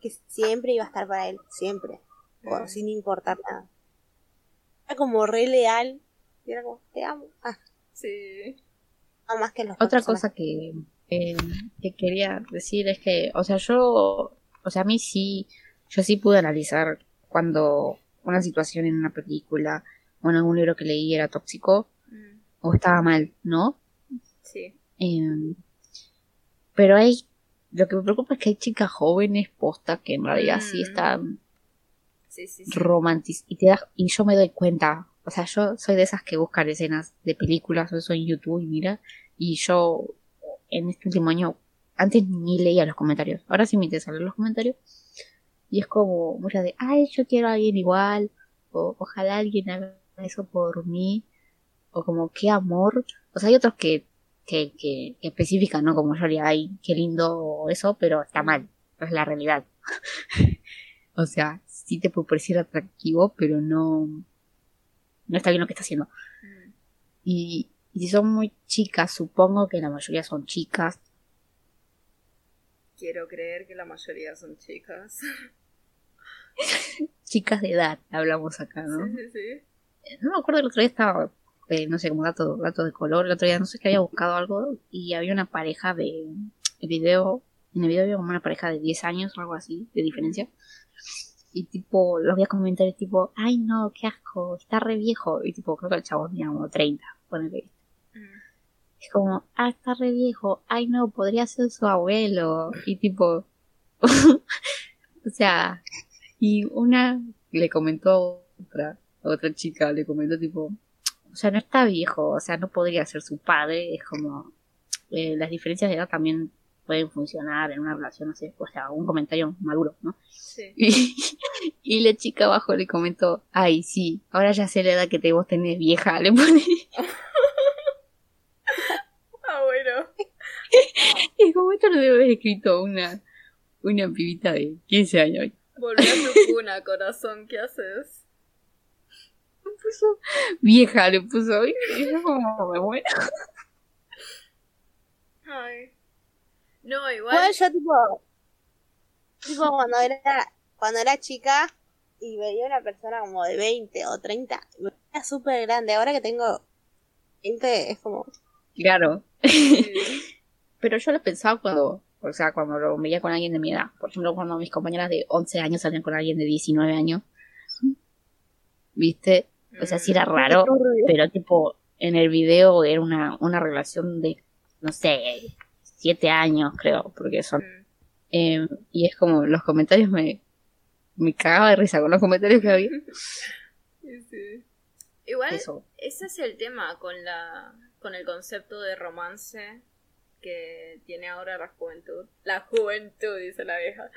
que siempre iba a estar para él, siempre, o
Mm.
sin importar nada. Era como re leal, y era como, te amo. Ah,
Sí.
no más que los
Otra cosa que, eh, que quería decir es que, o sea, yo, o sea, a mí sí, yo sí pude analizar cuando una situación en una película o en algún libro que leí era tóxico
Mm,
o estaba mal, ¿no?
Sí.
Eh, pero hay, lo que me preocupa es que hay chicas jóvenes postas que en realidad sí
Mm.
están
Sí, sí, sí.
romantiz y te das y yo me doy cuenta o sea yo soy de esas que buscan escenas de películas o eso en YouTube y mira y yo en este último año antes ni leía los comentarios ahora sí me interesa leer los comentarios y es como muchas de ay yo quiero a alguien igual o ojalá alguien haga eso por mí o como qué amor o sea hay otros que que, que, que especifican no como yo haría ay qué lindo eso pero está mal no es la realidad o sea, sí te puede parecer atractivo, pero no, no está bien lo que está haciendo.
Mm,
Y, y si son muy chicas, supongo que la mayoría son chicas.
Quiero creer que la mayoría son chicas.
Chicas de edad, hablamos acá, ¿no?
Sí, sí, sí.
No me acuerdo, el otro día estaba, eh, no sé, como dato, dato de color, el otro día no sé que había buscado algo y había una pareja de el video, en el video había como una pareja de 10 años o algo así, de diferencia. Y tipo, los veía comentarios tipo, ay no, qué asco, está re viejo. Y tipo, creo que el chavo tenía como 30, ponele.
Mm,
Es como, ah, está re viejo. Ay, no, podría ser su abuelo. Y tipo, o sea, y una le comentó a otra, a otra chica, le comentó tipo, o sea, no está viejo, o sea, no podría ser su padre. Es como, eh, las diferencias de edad también pueden funcionar en una relación, no sé, o sea, un comentario maduro, ¿no?
Sí.
Y, y la chica abajo le comentó, ay, sí, ahora ya sé la edad que te vos tenés vieja, le pone.
Ah, bueno.
Y como esto lo debe haber escrito una, una pibita de 15 años.
Volví a tu cuna, corazón. ¿Qué haces?
Puso vieja, le puso. Y yo como me muero.
Ay. No, igual.
Bueno, yo tipo, tipo cuando era, cuando era chica y veía una persona como de 20 o 30, me veía súper grande. Ahora que tengo 20 es como,
Claro. Pero yo lo pensaba cuando, o sea, cuando lo veía con alguien de mi edad. Por ejemplo, cuando mis compañeras de 11 años salían con alguien de 19 años. ¿Viste? O sea, sí era raro, pero tipo, en el video era una, una relación de, no sé, 7 años, creo, porque son
Mm,
Eh, y es como los comentarios me, me cagaba de risa con los comentarios que había.
sí. Igual,
Eso.
ese es el tema con la con el concepto de romance que tiene ahora la juventud. La juventud, dice la vieja.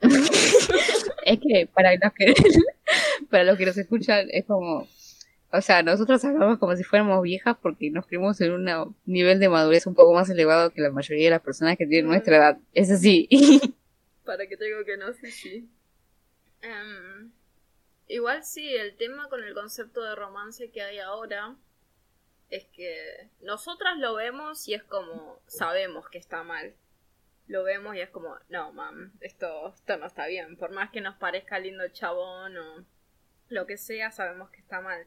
Es que para los que para los que nos escuchan es como o sea, nosotros hablamos como si fuéramos viejas porque nos creemos en un nivel de madurez un poco más elevado que la mayoría de las personas que tienen nuestra edad. Es así.
Para que te digo que no, sí, sí. Em, igual sí, el tema con el concepto de romance que hay ahora es que nosotras lo vemos y es como, sabemos que está mal. Lo vemos y es como, no, mam, esto, esto no está bien. Por más que nos parezca lindo el chabón o lo que sea, sabemos que está mal.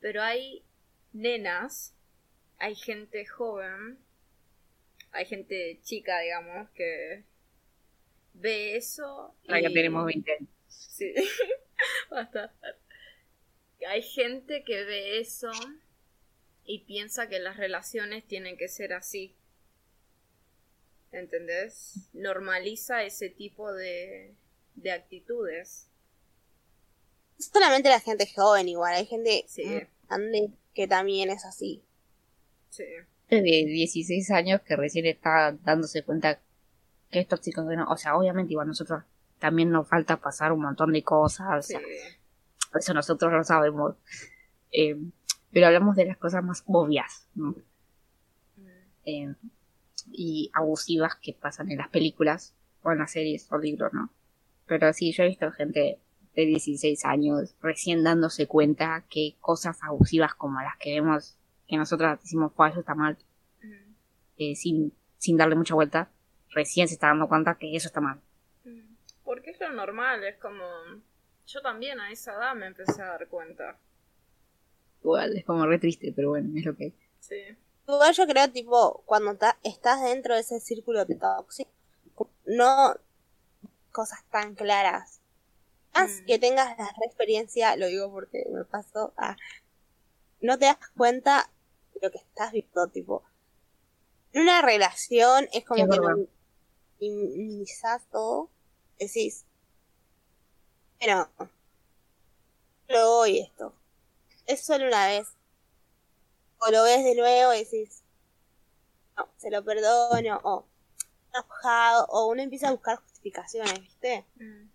Pero hay nenas, hay gente joven, hay gente chica, digamos, que ve eso.
Ahora ya
y-
tenemos 20 años.
Sí, basta. Hay gente que ve eso y piensa que las relaciones tienen que ser así. ¿Entendés? Normaliza ese tipo de, de actitudes.
Solamente la gente joven igual, hay gente
Sí.
muy grande que también es así.
Sí.
de 16 años que recién está dándose cuenta que es tóxico que no. O sea, obviamente igual nosotros también nos falta pasar un montón de cosas. O
Sí.
sea, eso nosotros lo sabemos. Eh, pero hablamos de las cosas más obvias ¿no?
Mm,
Eh, y abusivas que pasan en las películas o en las series o libros, ¿no? Pero sí, yo he visto gente de 16 años, recién dándose cuenta que cosas abusivas como las que vemos que nosotros decimos, pues eso está mal,
Mm,
eh, sin, sin darle mucha vuelta, recién se está dando cuenta que eso está mal.
mm. Porque es lo normal, es como... Yo también a esa edad me empecé a dar cuenta.
Igual, es como re triste, pero bueno, es lo que hay.
Sí.
Igual yo creo, tipo, cuando ta- estás dentro de ese círculo tóxico, no cosas tan claras. Más
Mm.
que tengas la experiencia, lo digo porque me pasó a... No te das cuenta de lo que estás viendo, tipo... En una relación es como que minimizás todo. Decís... Pero... Luego voy esto. Es solo una vez. O lo ves de nuevo y decís... No, se lo perdono. O... Enojado. O uno empieza a buscar justificaciones, ¿viste?
Mm,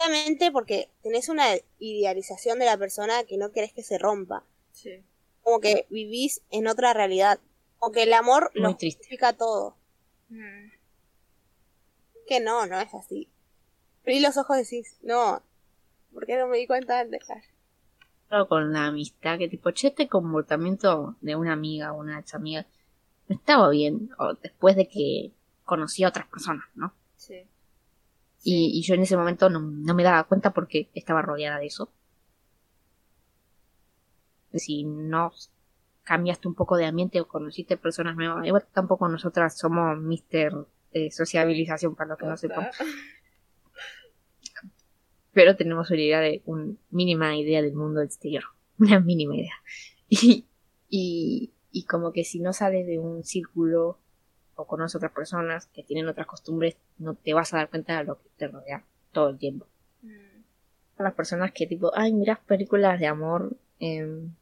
Obviamente porque tenés una idealización de la persona que no querés que se rompa.
Sí.
Como que vivís en otra realidad. Como que el amor lo
Muy triste.
justifica todo.
Mm,
Que no, no es así. Abrí los ojos y decís, no, ¿por qué no me di cuenta antes?
Claro, con la amistad, que tipo, che, este comportamiento de una amiga o una ex amiga no estaba bien, o después de que conocí a otras personas, ¿no?
Sí.
Y, y yo en ese momento no, no me daba cuenta porque estaba rodeada de eso. Si no cambiaste un poco de ambiente o conociste personas nuevas, igual tampoco nosotras somos mister eh, sociabilización para los que no sepan, pero tenemos una idea de una mínima idea del mundo exterior, una mínima idea. Y, y, y como que si no sales de un círculo o conoces otras personas que tienen otras costumbres, no te vas a dar cuenta de lo que te rodea todo el tiempo.
Mm,
A las personas que tipo, ay, miras películas de amor, em,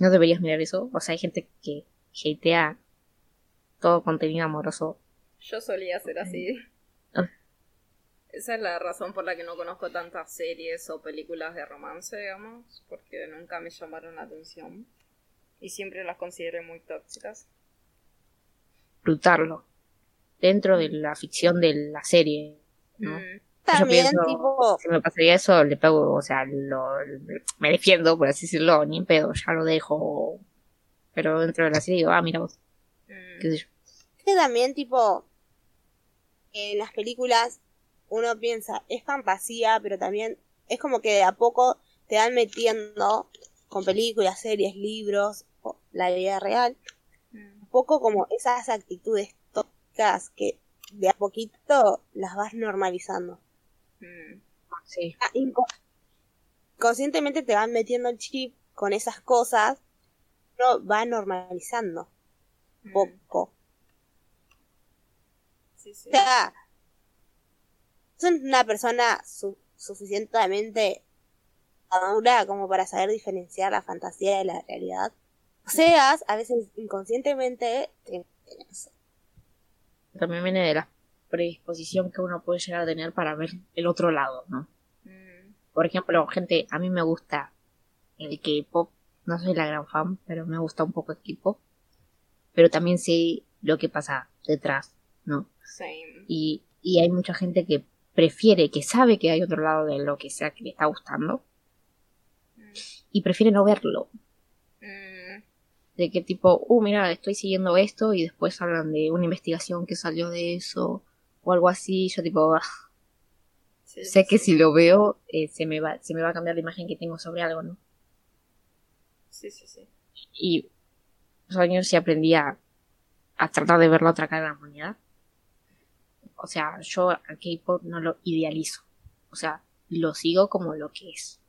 no deberías mirar eso. O sea, hay gente que hatea todo contenido amoroso.
Yo solía ser así.
Ah.
Esa es la razón por la que no conozco tantas series o películas de romance, digamos, porque nunca me llamaron la atención. Y siempre las consideré muy tóxicas.
Disfrutarlo. Dentro de la ficción de la serie, ¿no?
Mm,
También,
pienso-
tipo,
Si me pasaría eso, le pego, o sea, lo, me defiendo, por así decirlo, ni en pedo, ya lo dejo. Pero dentro de la serie digo, ah, mira vos,
mm,
qué sé yo.
que también, tipo, en las películas uno piensa, es fantasía, pero también es como que de a poco te van metiendo con películas, series, libros, o la vida real,
mm,
poco como esas actitudes tóxicas que de a poquito las vas normalizando.
mm,
Sí,
Ah, Conscientemente te van metiendo el chip con esas cosas, uno va normalizando
mm.
poco.
Sí, sí.
O sea, son una persona su- suficientemente madura como para saber diferenciar la fantasía de la realidad. O sea, a veces inconscientemente
también viene de la predisposición que uno puede llegar a tener para ver el otro lado, ¿no?
Mm,
Por ejemplo, gente, a mí me gusta el K-pop, no soy la gran fan, pero me gusta un poco el K-pop, pero también sé lo que pasa detrás, ¿no?
same.
Y, y hay mucha gente que prefiere, que sabe que hay otro lado de lo que sea que le está gustando,
Mm,
y prefiere no verlo. De que tipo, uh, mira, estoy siguiendo esto y después hablan de una investigación que salió de eso o algo así. Yo tipo, ah,
sí,
sé que si lo veo eh, se, me va, se me va a cambiar la imagen que tengo sobre algo, ¿no?
Sí, sí, sí.
Y los años sí aprendí a, a tratar de ver la otra cara de la humanidad. O sea, yo al K-pop no lo idealizo. O sea, lo sigo como lo que es.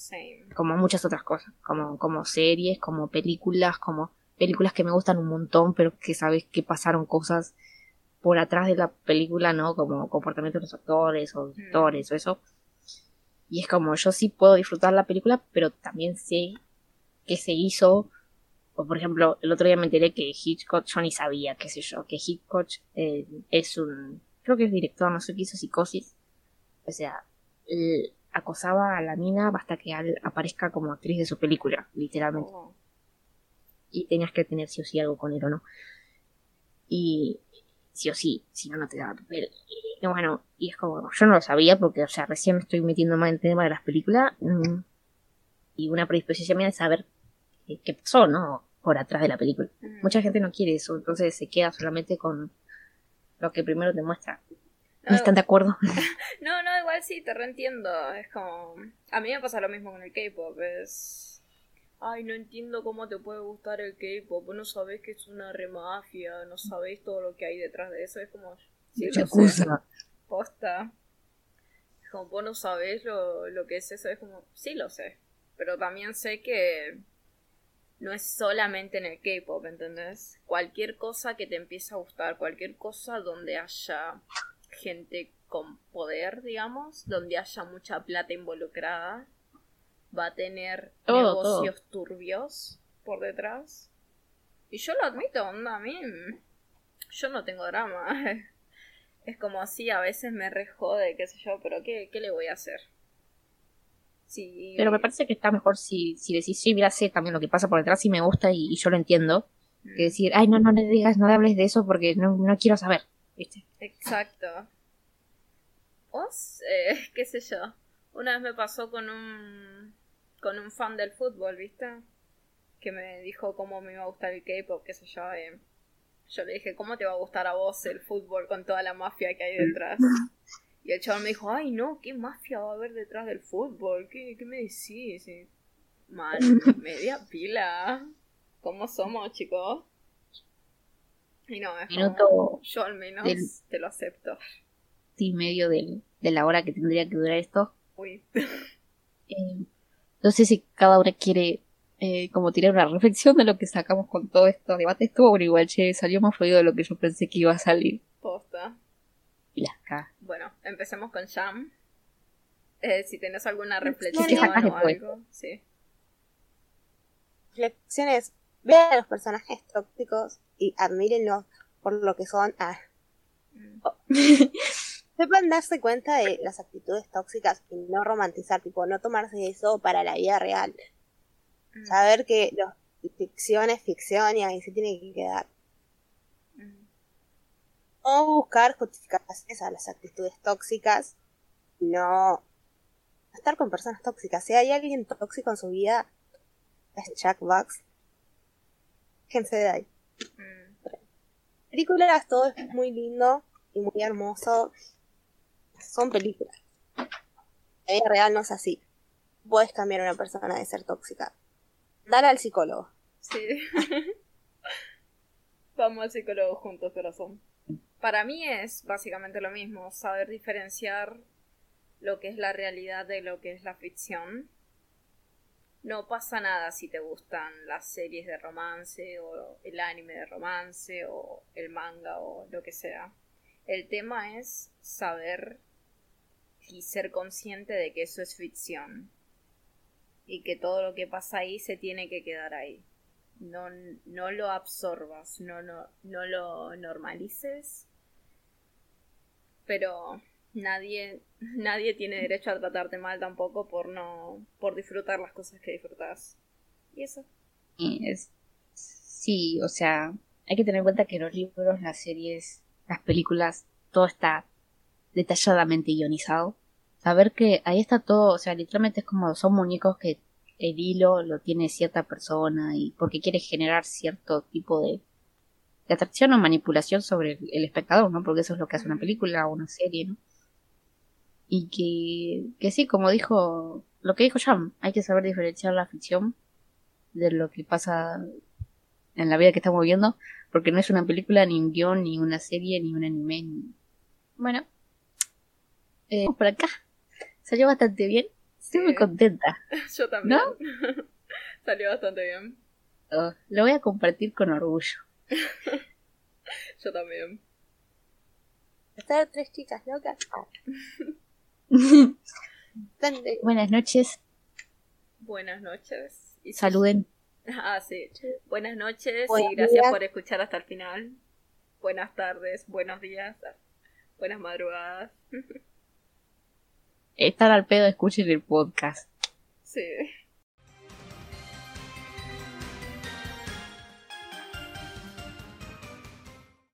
Same.
como muchas otras cosas, como, como series, como películas, como películas que me gustan un montón, pero que sabes que pasaron cosas por atrás de la película, ¿no? Como comportamiento de los actores o directores o eso. Y es como, yo sí puedo disfrutar la película, pero también sé que se hizo. O por ejemplo, el otro día me enteré que Hitchcock, yo ni sabía, qué sé yo, que Hitchcock eh, es un, creo que es director, no sé qué hizo, psicosis. O sea, eh, acosaba a la mina hasta que al- aparezca como actriz de su película, literalmente.
Oh,
Y tenías que tener sí o sí algo con él o no. Y, sí o sí, si no, no te daba papel. Y bueno, y es como, yo no lo sabía porque, o sea, recién me estoy metiendo más en el tema de las películas. mm, Y una predisposición mía de saber qué, qué pasó, ¿no? Por atrás de la película.
Mm.
Mucha gente no quiere eso, entonces se queda solamente con lo que primero te muestra. ¿No están de acuerdo?
No, no, igual sí, te reentiendo. Es como. A mí me pasa lo mismo con el K-pop. Es. Ay, no entiendo cómo te puede gustar el K-pop. Vos no sabés que es una remafia. No sabés todo lo que hay detrás de eso. Es como. Sí, lo sé.
Yakuza.
Posta. Es como vos no sabés lo, lo que es eso. Es como. Sí, lo sé. Pero también sé que. No es solamente en el K-pop, ¿entendés? Cualquier cosa que te empiece a gustar, cualquier cosa donde haya gente con poder, digamos, donde haya mucha plata involucrada, va a tener
Todo,
negocios turbios por detrás. Y yo lo admito, onda, a mí yo no tengo drama. Es como así, a veces me rejode, qué sé yo, pero ¿qué, qué le voy a hacer? Sí,
Pero me parece que está mejor si, si decís, sí, mira, sé también lo que pasa por detrás y me gusta y, y yo lo entiendo,
Mm.
que decir, ay, no, no le digas, no le hables de eso porque no, no quiero saber, ¿viste?
Exacto. Vos, eh, qué sé yo. Una vez me pasó con un con un fan del fútbol, ¿viste? Que me dijo cómo me iba a gustar el K-pop, qué sé yo. eh. Yo le dije, ¿cómo te va a gustar a vos el fútbol con toda la mafia que hay detrás? Y el chaval me dijo, ay no, ¿qué mafia va a haber detrás del fútbol? ¿Qué, qué me decís? Man, media pila. ¿Cómo somos, chicos? Y no, es como,
Minuto
yo al menos
del-
te lo acepto.
y medio del- de la hora que tendría que durar esto.
Uy.
Eh, no sé si cada una quiere eh, como tirar una reflexión de lo que sacamos con todo esto debate. Estuvo bueno igual, che, salió más fluido de lo que yo pensé que iba a salir.
Posta.
Y las cagas.
Bueno, empecemos con Jam. Eh, si tenés alguna reflexión
¿Qué sacas
o
después?
algo. Sí.
Reflexiones. Vean a los personajes tóxicos y admírenlos por lo que son. Ah,
Mm.
sepan darse cuenta de las actitudes tóxicas y no romantizar, tipo, no tomarse eso para la vida real.
Mm.
Saber que los ficción es ficción y ahí se tiene que quedar.
Mm.
No buscar justificaciones a las actitudes tóxicas, no estar con personas tóxicas. Si hay alguien tóxico en su vida, es Jack Bucks. Fíjense de ahí.
Mm.
Películas, todo es muy lindo y muy hermoso. Son películas. La vida real no es así. Puedes cambiar a una persona de ser tóxica. Dar al psicólogo.
Sí. Vamos al psicólogo juntos, corazón. Para mí es básicamente lo mismo, saber diferenciar lo que es la realidad de lo que es la ficción. No pasa nada si te gustan las series de romance o el anime de romance o el manga o lo que sea. El tema es saber y ser consciente de que eso es ficción y que todo lo que pasa ahí se tiene que quedar ahí no, no lo absorbas, no, no, no lo normalices, pero nadie, nadie tiene derecho a tratarte mal tampoco por no, por disfrutar las cosas que disfrutas. Y eso.
Y es- sí, o sea, hay que tener en cuenta que los libros, las series, las películas, todo está detalladamente guionizado. Saber que ahí está todo, o sea, literalmente es como son muñecos que el hilo lo tiene cierta persona y porque quiere generar cierto tipo de, de atracción o manipulación sobre el, el espectador, ¿no? Porque eso es lo que hace una película o una serie, ¿no? Y que, que sí, como dijo, lo que dijo Jam, hay que saber diferenciar la ficción de lo que pasa en la vida que estamos viviendo, porque no es una película, ni un guion, ni una serie, ni un anime. Ni... Bueno, eh, por acá salió bastante bien. Estoy muy contenta.
Yo también. Salió bastante bien.
Oh, lo voy a compartir con orgullo.
Yo también.
Estar tres chicas locas.
Buenas noches,
Buenas noches. Y
saluden.
Ah, sí. Buenas noches y gracias
días.
por escuchar hasta el final. Buenas tardes, buenos días, buenas madrugadas.
Estar al pedo, escuchen el podcast.
Sí.